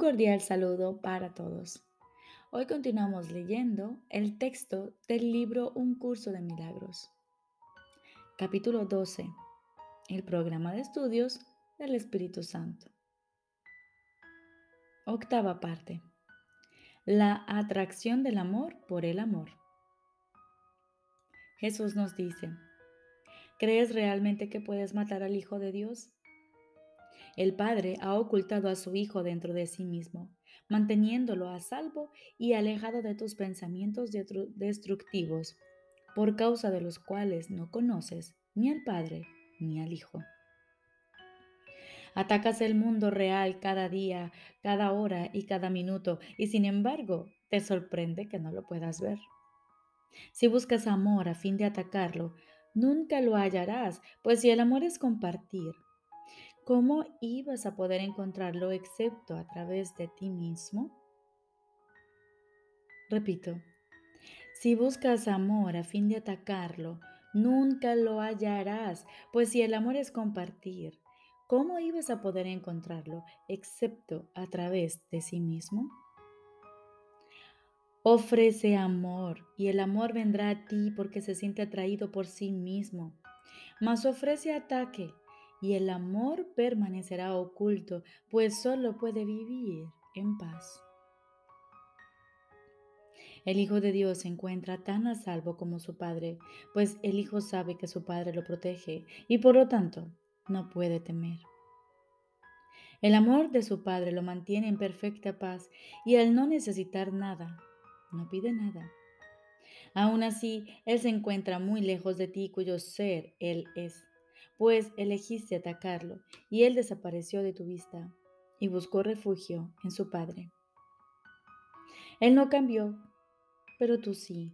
cordial saludo para todos. Hoy continuamos leyendo el texto del libro Un curso de milagros. Capítulo 12. El programa de estudios del Espíritu Santo. Octava parte. La atracción del amor por el amor. Jesús nos dice, ¿crees realmente que puedes matar al Hijo de Dios? El Padre ha ocultado a su Hijo dentro de sí mismo, manteniéndolo a salvo y alejado de tus pensamientos destructivos, por causa de los cuales no conoces ni al Padre ni al Hijo. Atacas el mundo real cada día, cada hora y cada minuto, y sin embargo te sorprende que no lo puedas ver. Si buscas amor a fin de atacarlo, nunca lo hallarás, pues si el amor es compartir, ¿Cómo ibas a poder encontrarlo excepto a través de ti mismo? Repito, si buscas amor a fin de atacarlo, nunca lo hallarás, pues si el amor es compartir, ¿cómo ibas a poder encontrarlo excepto a través de sí mismo? Ofrece amor y el amor vendrá a ti porque se siente atraído por sí mismo. Mas ofrece ataque y el amor permanecerá oculto, pues solo puede vivir en paz. El Hijo de Dios se encuentra tan a salvo como su Padre, pues el Hijo sabe que su Padre lo protege y por lo tanto no puede temer. El amor de su Padre lo mantiene en perfecta paz y al no necesitar nada, no pide nada. Aún así, Él se encuentra muy lejos de ti cuyo ser Él es pues elegiste atacarlo, y él desapareció de tu vista y buscó refugio en su Padre. Él no cambió, pero tú sí,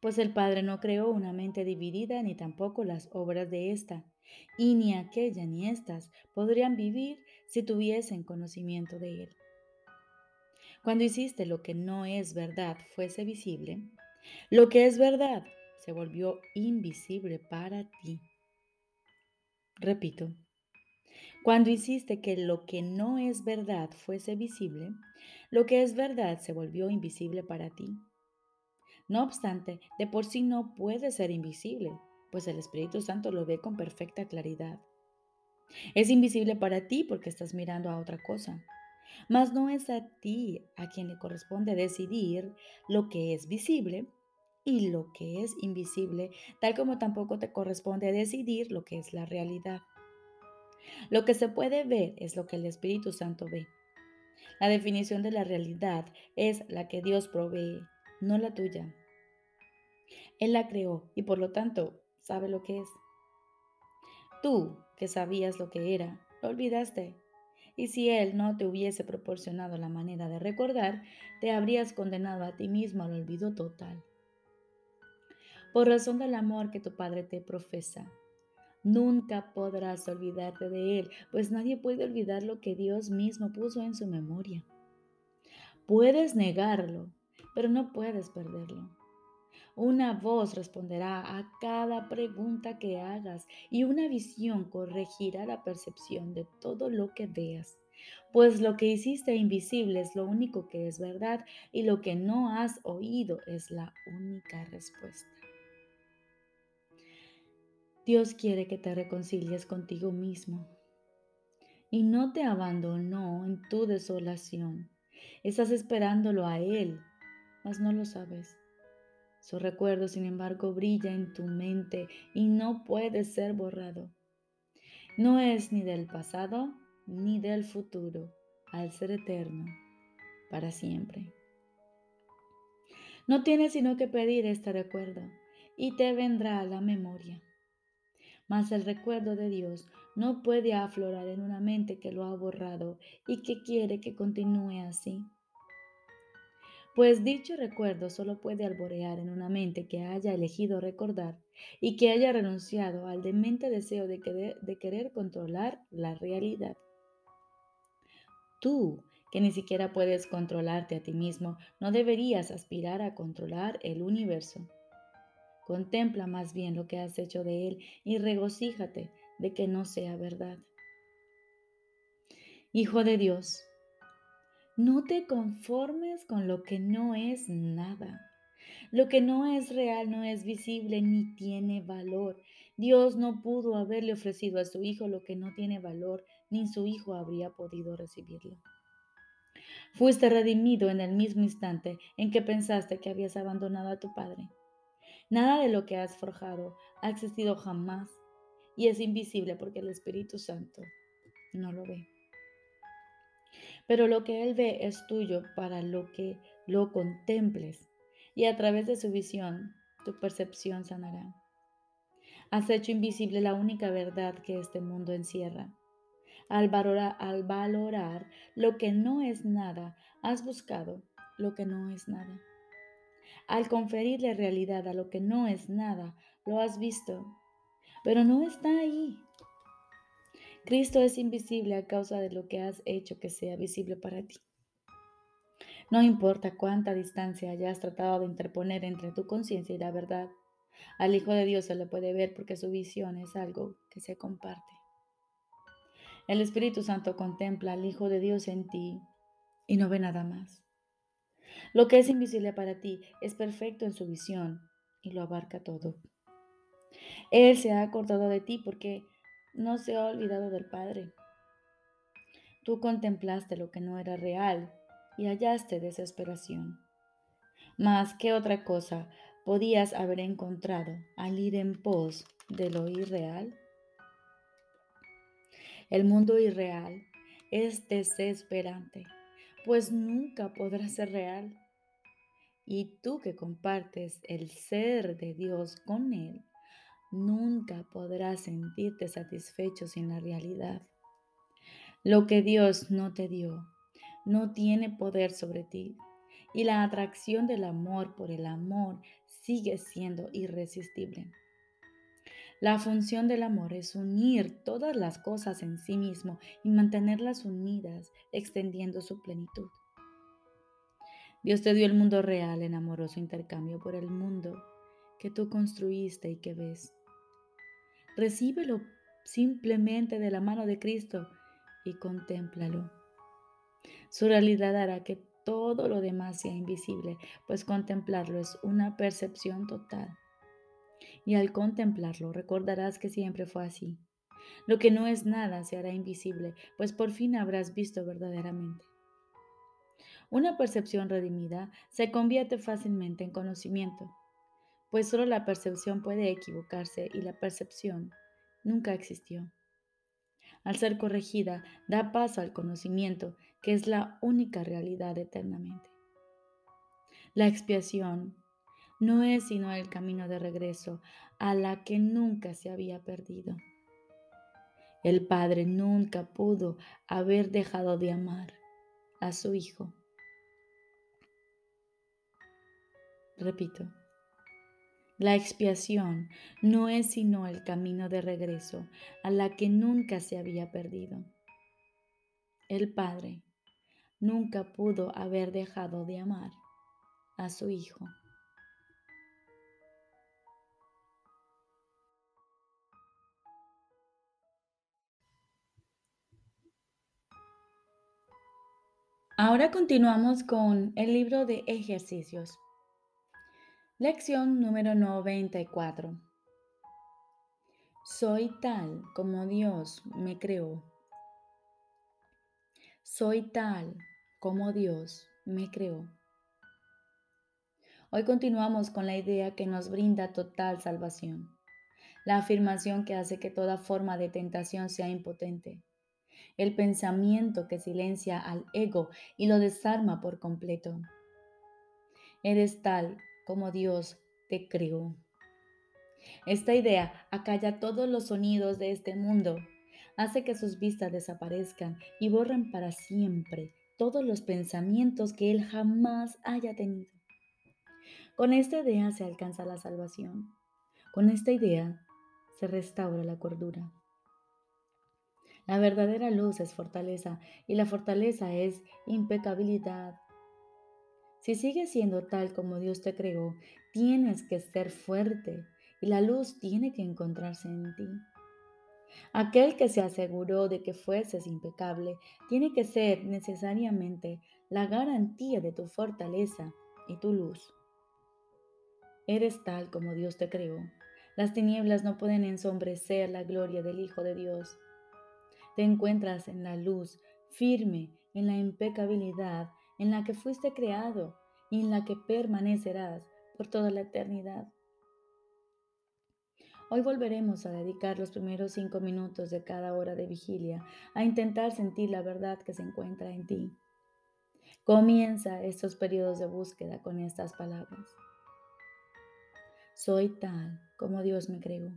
pues el Padre no creó una mente dividida ni tampoco las obras de ésta, y ni aquella ni éstas podrían vivir si tuviesen conocimiento de Él. Cuando hiciste lo que no es verdad fuese visible, lo que es verdad se volvió invisible para ti. Repito, cuando hiciste que lo que no es verdad fuese visible, lo que es verdad se volvió invisible para ti. No obstante, de por sí no puede ser invisible, pues el Espíritu Santo lo ve con perfecta claridad. Es invisible para ti porque estás mirando a otra cosa, mas no es a ti a quien le corresponde decidir lo que es visible y lo que es invisible, tal como tampoco te corresponde decidir lo que es la realidad. Lo que se puede ver es lo que el Espíritu Santo ve. La definición de la realidad es la que Dios provee, no la tuya. Él la creó y por lo tanto sabe lo que es. Tú, que sabías lo que era, lo olvidaste. Y si Él no te hubiese proporcionado la manera de recordar, te habrías condenado a ti mismo al olvido total por razón del amor que tu Padre te profesa. Nunca podrás olvidarte de Él, pues nadie puede olvidar lo que Dios mismo puso en su memoria. Puedes negarlo, pero no puedes perderlo. Una voz responderá a cada pregunta que hagas y una visión corregirá la percepción de todo lo que veas. Pues lo que hiciste invisible es lo único que es verdad y lo que no has oído es la única respuesta. Dios quiere que te reconcilies contigo mismo y no te abandonó en tu desolación. Estás esperándolo a Él, mas no lo sabes. Su recuerdo, sin embargo, brilla en tu mente y no puede ser borrado. No es ni del pasado ni del futuro, al ser eterno, para siempre. No tienes sino que pedir este recuerdo y te vendrá a la memoria mas el recuerdo de Dios no puede aflorar en una mente que lo ha borrado y que quiere que continúe así. Pues dicho recuerdo solo puede alborear en una mente que haya elegido recordar y que haya renunciado al demente deseo de querer, de querer controlar la realidad. Tú, que ni siquiera puedes controlarte a ti mismo, no deberías aspirar a controlar el universo. Contempla más bien lo que has hecho de él y regocíjate de que no sea verdad. Hijo de Dios, No te conformes con lo que no es nada. Lo que no es real no es visible ni tiene valor. Dios no pudo haberle ofrecido a su hijo lo que no tiene valor, ni su hijo habría podido recibirlo. Fuiste redimido en el mismo instante en que pensaste que habías abandonado a tu padre. Nada de lo que has forjado ha existido jamás y es invisible porque el Espíritu Santo no lo ve. Pero lo que Él ve es tuyo para lo que lo contemples y a través de su visión tu percepción sanará. Has hecho invisible la única verdad que este mundo encierra. Al valorar, al valorar lo que no es nada, has buscado lo que no es nada. Al conferirle realidad a lo que no es nada, lo has visto, pero no está ahí. Cristo es invisible a causa de lo que has hecho que sea visible para ti. No importa cuánta distancia hayas tratado de interponer entre tu conciencia y la verdad, al Hijo de Dios se le puede ver porque su visión es algo que se comparte. El Espíritu Santo contempla al Hijo de Dios en ti y no ve nada más. Lo que es invisible para ti es perfecto en su visión y lo abarca todo. Él se ha acordado de ti porque no se ha olvidado del Padre. Tú contemplaste lo que no era real y hallaste desesperación. Mas, ¿qué otra cosa podías haber encontrado al ir en pos de lo irreal? El mundo irreal es desesperante, pues nunca podrá ser real. Y tú que compartes el ser de Dios con Él, nunca podrás sentirte satisfecho sin la realidad. Lo que Dios no te dio no tiene poder sobre ti y la atracción del amor por el amor sigue siendo irresistible. La función del amor es unir todas las cosas en sí mismo y mantenerlas unidas, extendiendo su plenitud. Dios te dio el mundo real en amoroso intercambio por el mundo que tú construiste y que ves. Recíbelo simplemente de la mano de Cristo y contémplalo. Su realidad hará que todo lo demás sea invisible, pues contemplarlo es una percepción total. Y al contemplarlo recordarás que siempre fue así. Lo que no es nada se hará invisible, pues por fin habrás visto verdaderamente. Una percepción redimida se convierte fácilmente en conocimiento, pues solo la percepción puede equivocarse y la percepción nunca existió. Al ser corregida, da paso al conocimiento que es la única realidad eternamente. La expiación no es sino el camino de regreso a la que nunca se había perdido. El Padre nunca pudo haber dejado de amar a su Hijo. Repito, la expiación no es sino el camino de regreso a la que nunca se había perdido. El Padre nunca pudo haber dejado de amar a su hijo. Ahora continuamos con el libro de ejercicios. Lección número 94. Soy tal como Dios me creó. Soy tal como Dios me creó. Hoy continuamos con la idea que nos brinda total salvación, la afirmación que hace que toda forma de tentación sea impotente, el pensamiento que silencia al ego y lo desarma por completo. Eres tal como Dios te creó. Esta idea acalla todos los sonidos de este mundo hace que sus vistas desaparezcan y borren para siempre todos los pensamientos que él jamás haya tenido. Con esta idea se alcanza la salvación. Con esta idea se restaura la cordura. La verdadera luz es fortaleza y la fortaleza es impecabilidad. Si sigues siendo tal como Dios te creó, tienes que ser fuerte y la luz tiene que encontrarse en ti. Aquel que se aseguró de que fueses impecable tiene que ser necesariamente la garantía de tu fortaleza y tu luz. Eres tal como Dios te creó. Las tinieblas no pueden ensombrecer la gloria del Hijo de Dios. Te encuentras en la luz, firme en la impecabilidad en la que fuiste creado y en la que permanecerás por toda la eternidad. Hoy volveremos a dedicar los primeros cinco minutos de cada hora de vigilia a intentar sentir la verdad que se encuentra en ti. Comienza estos periodos de búsqueda con estas palabras. Soy tal como Dios me creó.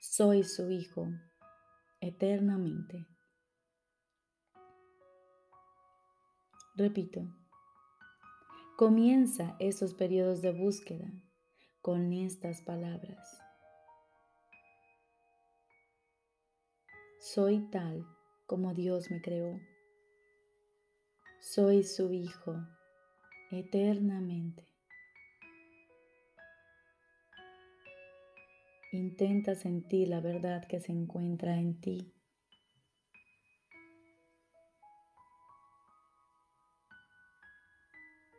Soy su Hijo eternamente. Repito, comienza esos periodos de búsqueda con estas palabras. Soy tal como Dios me creó. Soy su Hijo eternamente. Intenta sentir la verdad que se encuentra en ti.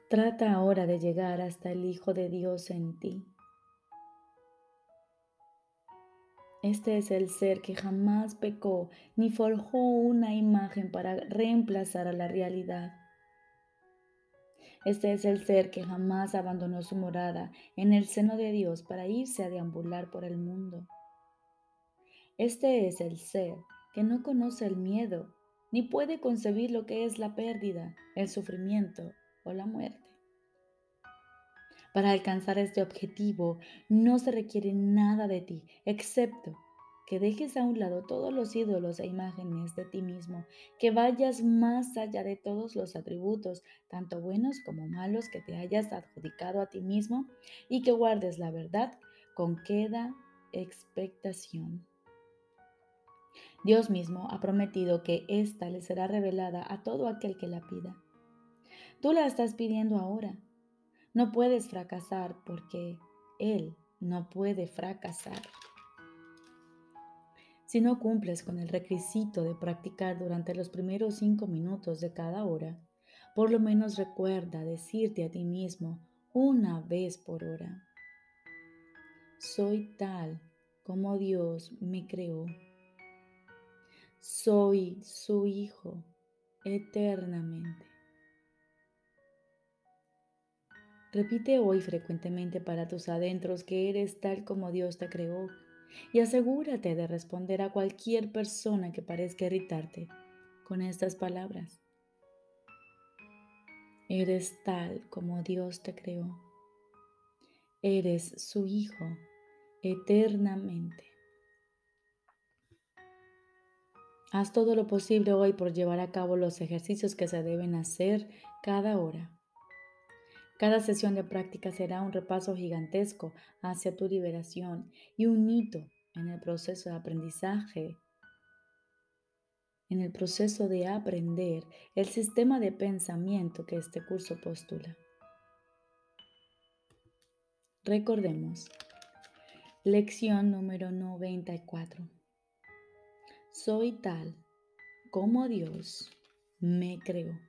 Trata ahora de llegar hasta el Hijo de Dios en ti. Este es el ser que jamás pecó ni forjó una imagen para reemplazar a la realidad. Este es el ser que jamás abandonó su morada en el seno de Dios para irse a deambular por el mundo. Este es el ser que no conoce el miedo ni puede concebir lo que es la pérdida, el sufrimiento o la muerte. Para alcanzar este objetivo no se requiere nada de ti, excepto que dejes a un lado todos los ídolos e imágenes de ti mismo, que vayas más allá de todos los atributos, tanto buenos como malos, que te hayas adjudicado a ti mismo y que guardes la verdad con queda expectación. Dios mismo ha prometido que ésta le será revelada a todo aquel que la pida. Tú la estás pidiendo ahora. No puedes fracasar porque Él no puede fracasar. Si no cumples con el requisito de practicar durante los primeros cinco minutos de cada hora, por lo menos recuerda decirte a ti mismo una vez por hora, soy tal como Dios me creó. Soy su Hijo eternamente. Repite hoy frecuentemente para tus adentros que eres tal como Dios te creó y asegúrate de responder a cualquier persona que parezca irritarte con estas palabras. Eres tal como Dios te creó. Eres su Hijo eternamente. Haz todo lo posible hoy por llevar a cabo los ejercicios que se deben hacer cada hora. Cada sesión de práctica será un repaso gigantesco hacia tu liberación y un hito en el proceso de aprendizaje, en el proceso de aprender el sistema de pensamiento que este curso postula. Recordemos, lección número 94. Soy tal como Dios me creó.